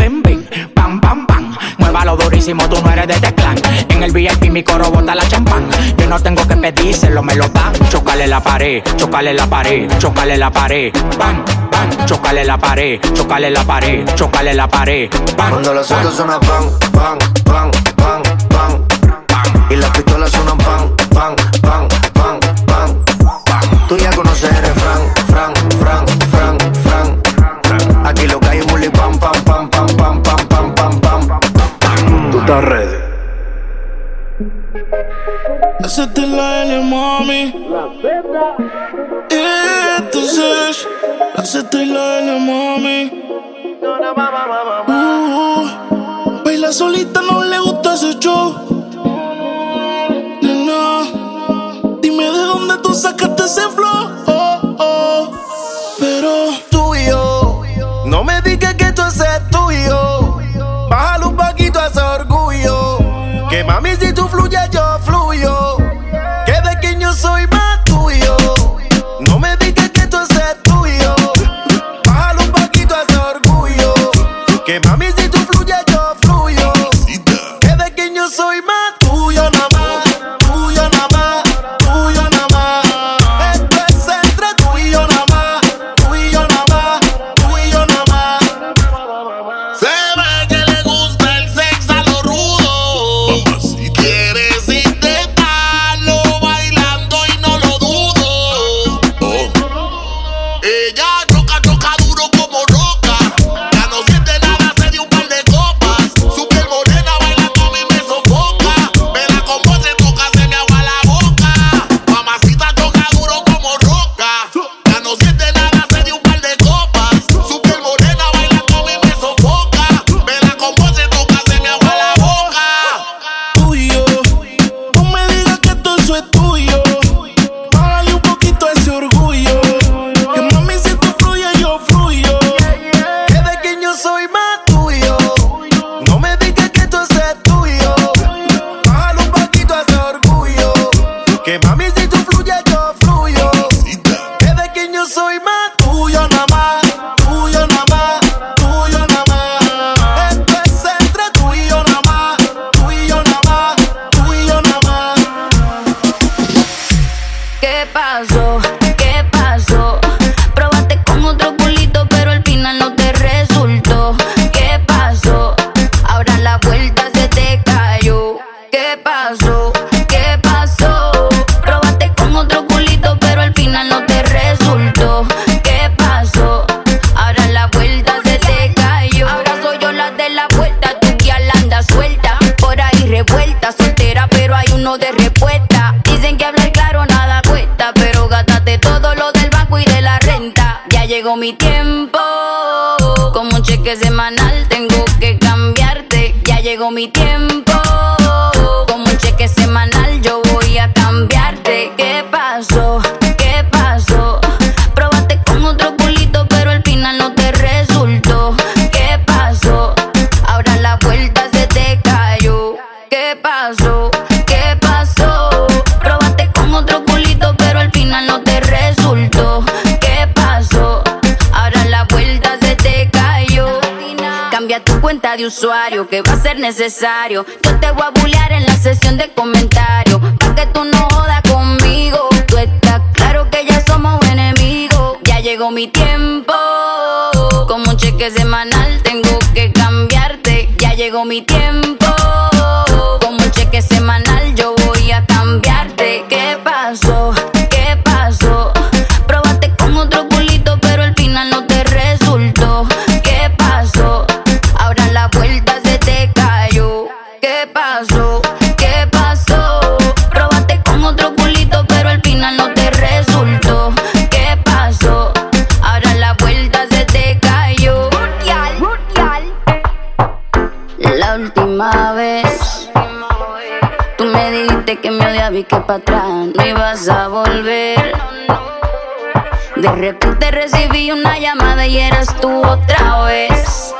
palo durísimo, tú no eres de este Teclan. En el VIP mi coro bota la champán. Yo no tengo que pedírselo, me lo dan. Chocale la pared, chocale la pared, chocale la pared. Bam, bam, chocale la pared, chocale la pared, chocale la pared. Bam, Cuando los autos suenan pan, pan, pan, pan, pan. Y las pistolas suenan pan, pan. está. Hacete la L, mami. La Entonces, hacete la L, mami. Uh, baila solita, no le gusta ese show. Nena, dime de dónde tú sacaste ese flow. Oh, oh. Pero tú y yo, no me digas que mami, si tú fluyes, yo de usuario que va a ser necesario. Yo te voy a bullear en la sesión de comentarios. Pa' que tú no jodas conmigo. Tú estás claro que ya somos enemigos. Ya llegó mi tiempo. Como un cheque semanal tengo que cambiarte. Ya llegó mi tiempo. Como un cheque semanal yo voy a cambiarte. ¿Qué pasó? que para atrás no ibas a volver. De repente recibí una llamada y eras tú otra vez.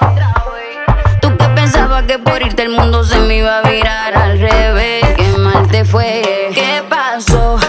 Tú que pensabas que por irte el mundo se me iba a virar al revés. Qué mal te fue. ¿Qué pasó?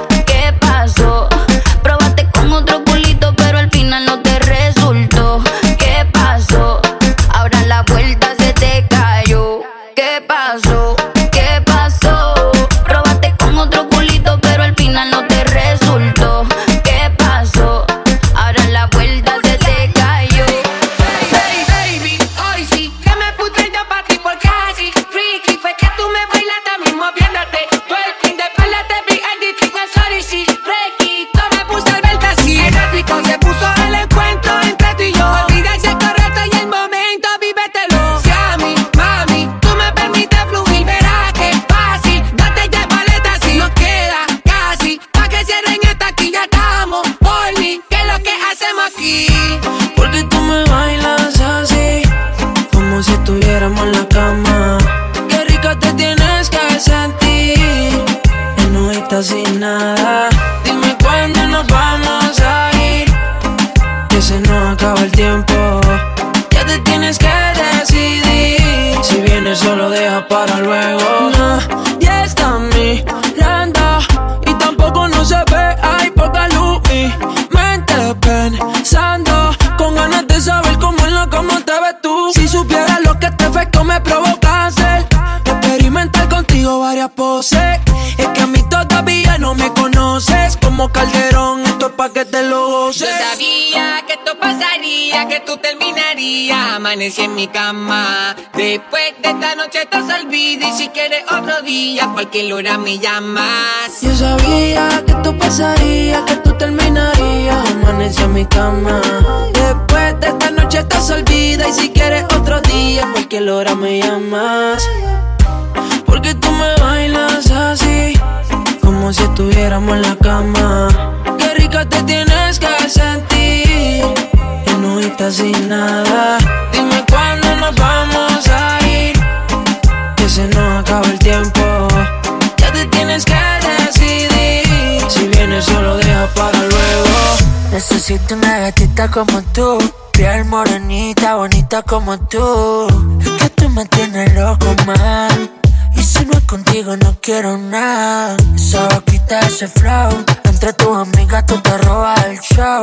Terminarías. Amanecí en mi cama. Después de esta noche te olvida. Y si quieres otro día, cualquier hora me llamas. Yo sabía que esto pasaría, que tú terminarías. Amanecí en mi cama. Después de esta noche estás olvida. Y si quieres otro día, cualquier hora me llamas. Porque tú me bailas así, como si estuviéramos en la cama. Qué rica te tienes que sentir. Estás sin nada. Dime cuándo nos vamos a ir. Que se nos acaba el tiempo. Ya te tienes que decidir. Si vienes solo deja para luego. Necesito una gatita como tú, piel morenita, bonita como tú. Es que tú me tienes loco, man. Y si no es contigo, no quiero nada. Esa boquita, ese flow. Entre tus amigas, tú te robas el show.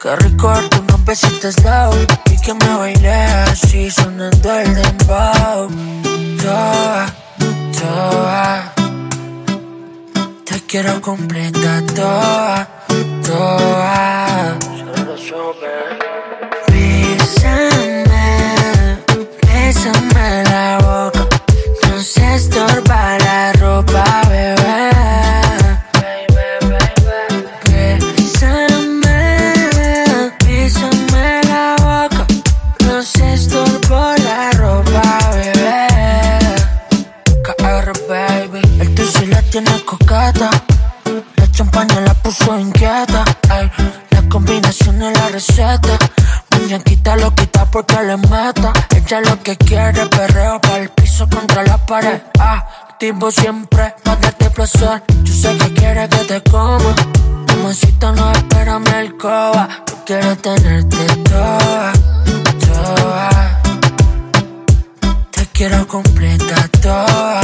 Qué rico darte unos besitos slow. Y que me baile así, sonando el dembow. Toa, toa. Te quiero completa, toa, toa. Bésame, bésame la boca. No se estorba porque le mata. Ella lo que quiere, perreo para el piso contra la pared. Activo siempre, para darte placer. Yo sé que quiere que te coma. Mamacita, no espérame el coba. Yo quiero tenerte toda, toda. Te quiero completa toda.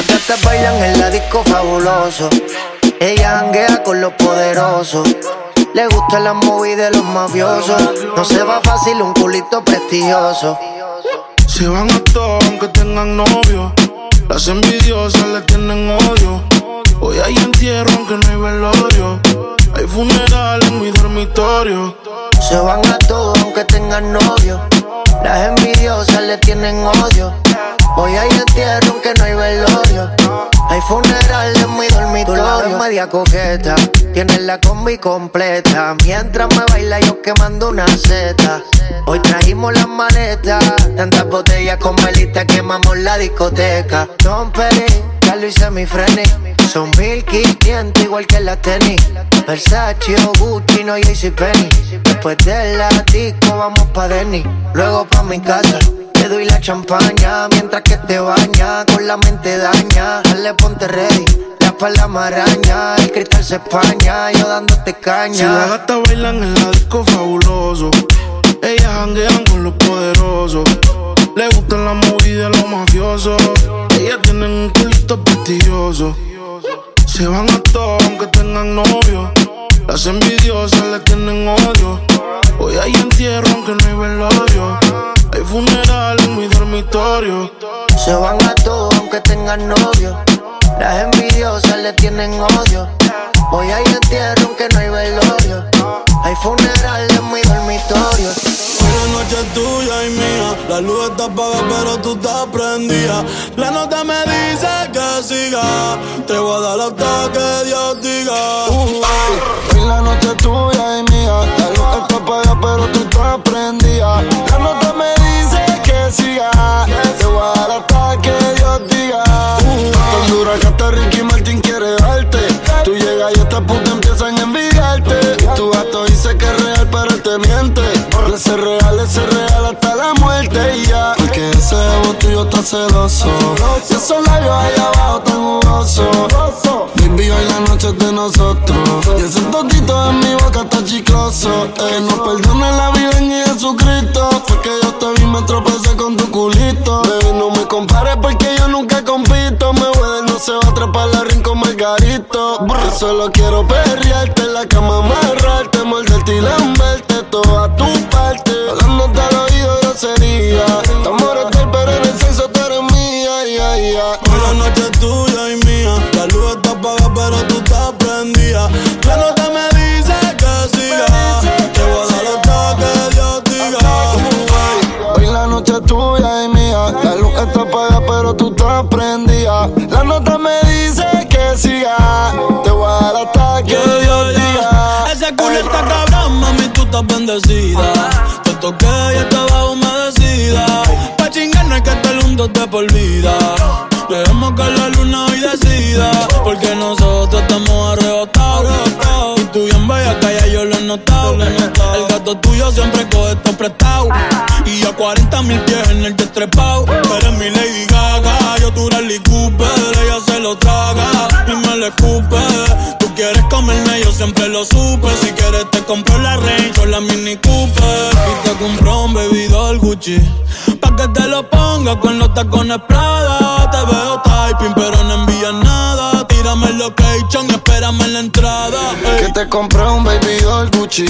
Las gatas bailan en la disco fabuloso, ella janguea con los poderosos. Le gustan las movies de los mafiosos. No se va fácil un culito prestigioso. Se van a todos aunque tengan novio. Las envidiosas le tienen odio. Hoy hay entierro aunque no hay velorio. Hay funeral en mi dormitorio. Se van a todos aunque tengan novio. Las envidiosas le tienen odio. Hoy hay entierro aunque no hay velorio. Hay funeral en mi dormitorio. Tú la ves media coqueta. Tienes la combi completa. Mientras me baila yo quemando una seta. Hoy trajimos las maletas. Tantas botellas con melita quemamos la discoteca. Don Peri, ya lo hice mi frene. Son 1500 igual que la tenis. Versace o Gucci, no Penny. Después de la vamos pa' Denny. Luego pa' mi casa. Te doy la champaña mientras que te baña. Con la mente daña. Dale, ponte ready. La espalda maraña. El cristal se españa. Yo dándote caña. Si las gatas bailan en la disco fabuloso. Ellas janguean con los poderosos. Le gustan la movida de los mafiosos. Ellas tienen un culito prestigioso. Se van a todos aunque tengan novio. Las envidiosas le tienen odio. Hoy hay entierro aunque no hay velorio. Hay funeral en mi dormitorio. Se van a todos aunque tengan novio. Las envidiosas le tienen odio. Hoy hay entierro aunque no hay velorio. Hay funeral en mi dormitorio. Hoy la noche es tuya y mía. La luz está apagada, pero tú estás prendida. La nota me dice que siga. Te voy a dar hasta que Dios diga. Hoy la noche es tuya y mía. La luz está apagada, pero tú estás prendida. La nota me dice que siga. Te voy a dar hasta que Dios diga. Tan dura que hasta Ricky Martin quiere solo quiero perrearte en la cama, amarrarte, morderte y lamberte toda tu parte. Hablándote al oído grosería. Estamos hotel, pero en el sexo tú eres mía, ya, ya. Hoy la noche es tuya y mía. La luz está apagada, pero tú estás prendida. La nota me dice que siga. Te voy a dar hasta que Dios diga. Hoy la noche es tuya y mía. La luz está apagada, pero tú estás prendida. La nota me por vida. Dejemos que la luna hoy decida. Porque nosotros estamos arrebatados. Y tú bien bella, ya yo lo he notado. El gato tuyo siempre coge esto prestado. Y a 40 mil pies en el jet trepao. Eres mi Lady Gaga, yo tu Rally Cooper. Ella se lo traga y me le escupe. Tú quieres comerme, yo siempre lo supe. Si quieres te compro la Range o la Mini Cooper. Y te compro un bebidor Gucci. Que te lo ponga con los tacones Prada. Te veo typing, pero no envías nada. Tírame el location espérame en la entrada. ey. Que te compré un baby doll Gucci.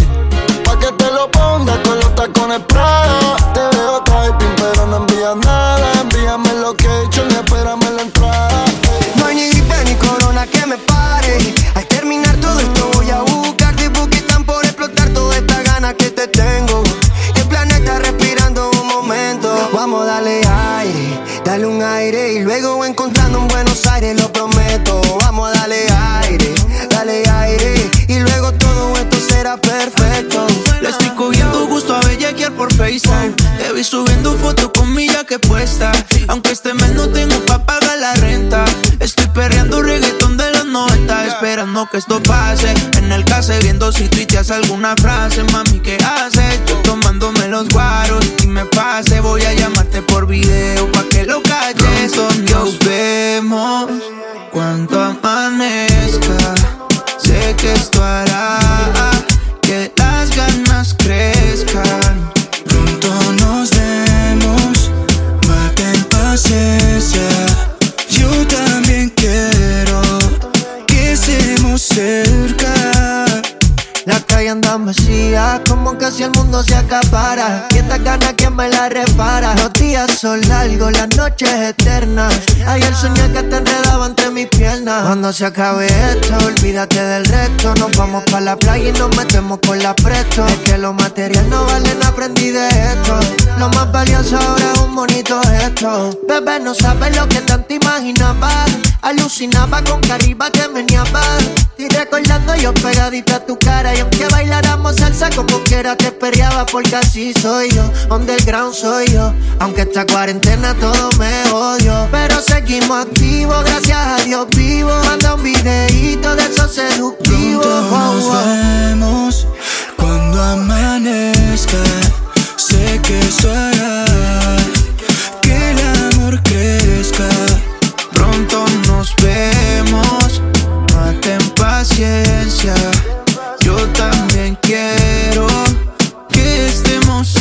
Pa' que te lo pongas con los tacones Prada. Subiendo fotos con mi que puesta. Aunque este mes no tengo pa' pagar la renta. Estoy perreando reggaetón de los 90. Esperando que esto pase. En el case viendo si tuiteas alguna frase. Mami, ¿qué haces? Yo tomándome los guaros y me pase. Voy a llamarte por video pa' que lo calles. Nos vemos cuando amanezca. Sé que esto hará también que si el mundo se acapara. Y esta gana que me la repara. Los días son largos, las noches eternas. Ayer soñé que te enredaba entre mis piernas. Cuando se acabe esto, olvídate del resto. Nos vamos pa' la playa y nos metemos con la presto. Es que lo material no vale nada, aprendí de esto. Lo más valioso ahora es un bonito esto. Bebé, no sabes lo que tanto imaginaba. Alucinaba con que arriba te meneaba. Y recordando yo pegadita a tu cara. Y aunque bailáramos salsa como quiera te perreaba. Porque así soy yo, underground soy yo. Aunque esta cuarentena todo me odio. Pero seguimos activos, gracias a Dios vivo. Manda un videito de esos seductivos. Pronto nos wow. vemos cuando amanezca. Sé que eso hará que el amor crezca. Pronto nos vemos, maten paciencia. Yo también quiero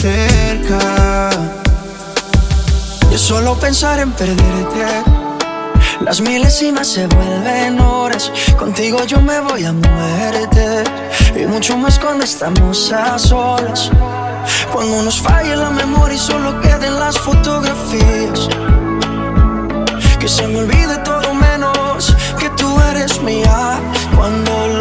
cerca. De solo pensar en perderte. Las milésimas se vuelven horas. Contigo yo me voy a muerte. Y mucho más cuando estamos a solas. Cuando nos falle la memoria y solo queden las fotografías. Que se me olvide todo menos que tú eres mía. Cuando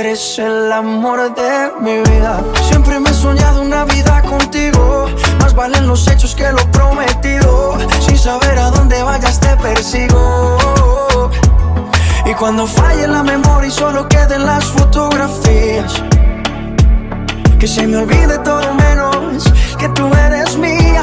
Eres el amor de mi vida. Siempre me he soñado una vida contigo. Más valen los hechos que lo prometido. Sin saber a dónde vayas te persigo. Y cuando falle la memoria y solo queden las fotografías. Que se me olvide todo menos que tú eres mía.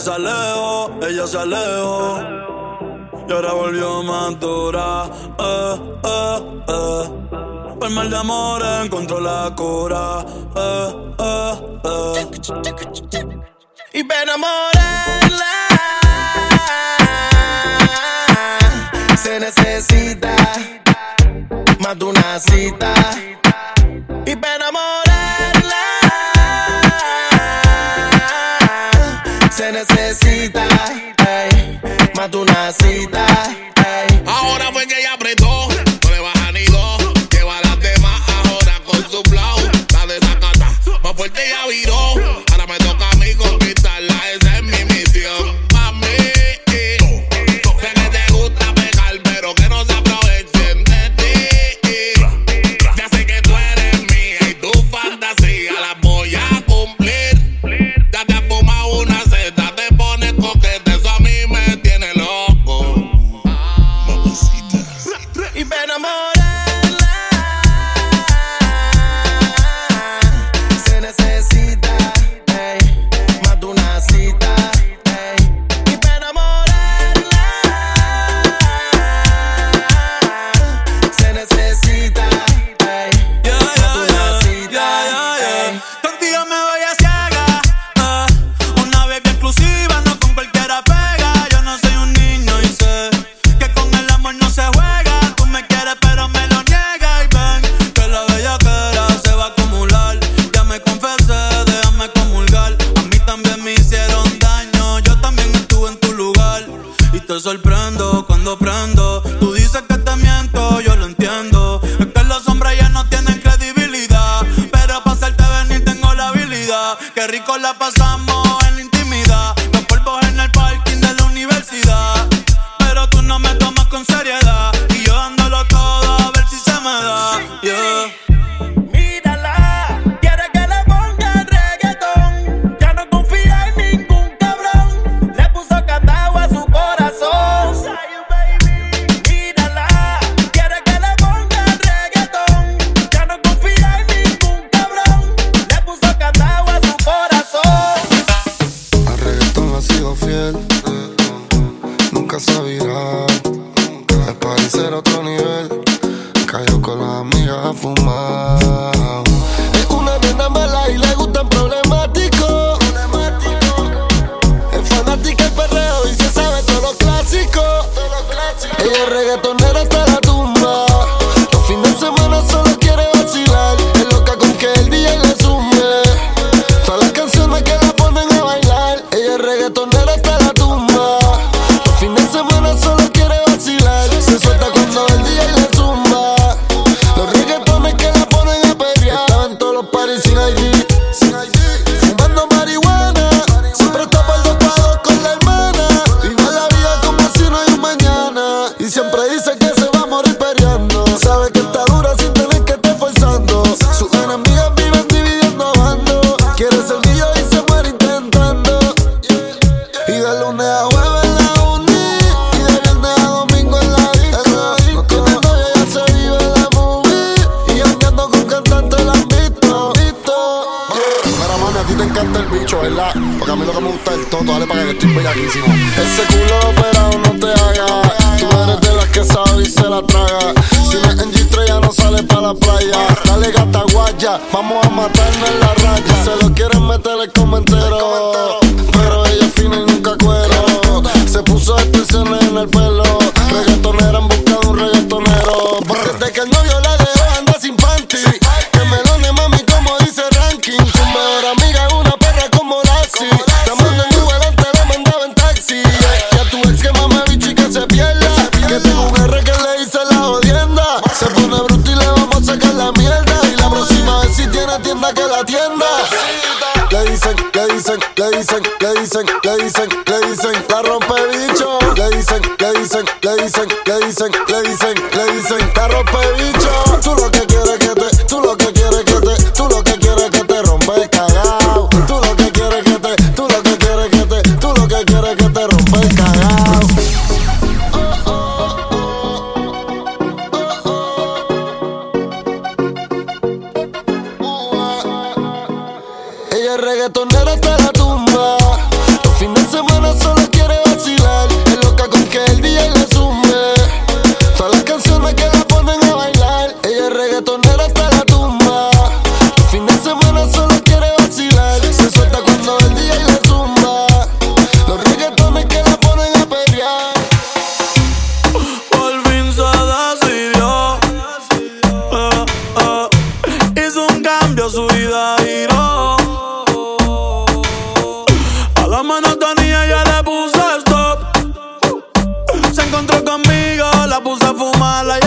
se alejó, ella se alejó. Y ahora volvió más dura, eh, eh, eh. Mal de amor encontró la cura, eh, eh, eh. Y enamorarla se necesita más de una cita. Y enamorarla necesitas, ey, más de una cita. Ey. Ahora fue que Qué rico la pasamos. ser otro nivel. Cayó con las amigas a fumar. encontró conmigo, la puse a fumar, la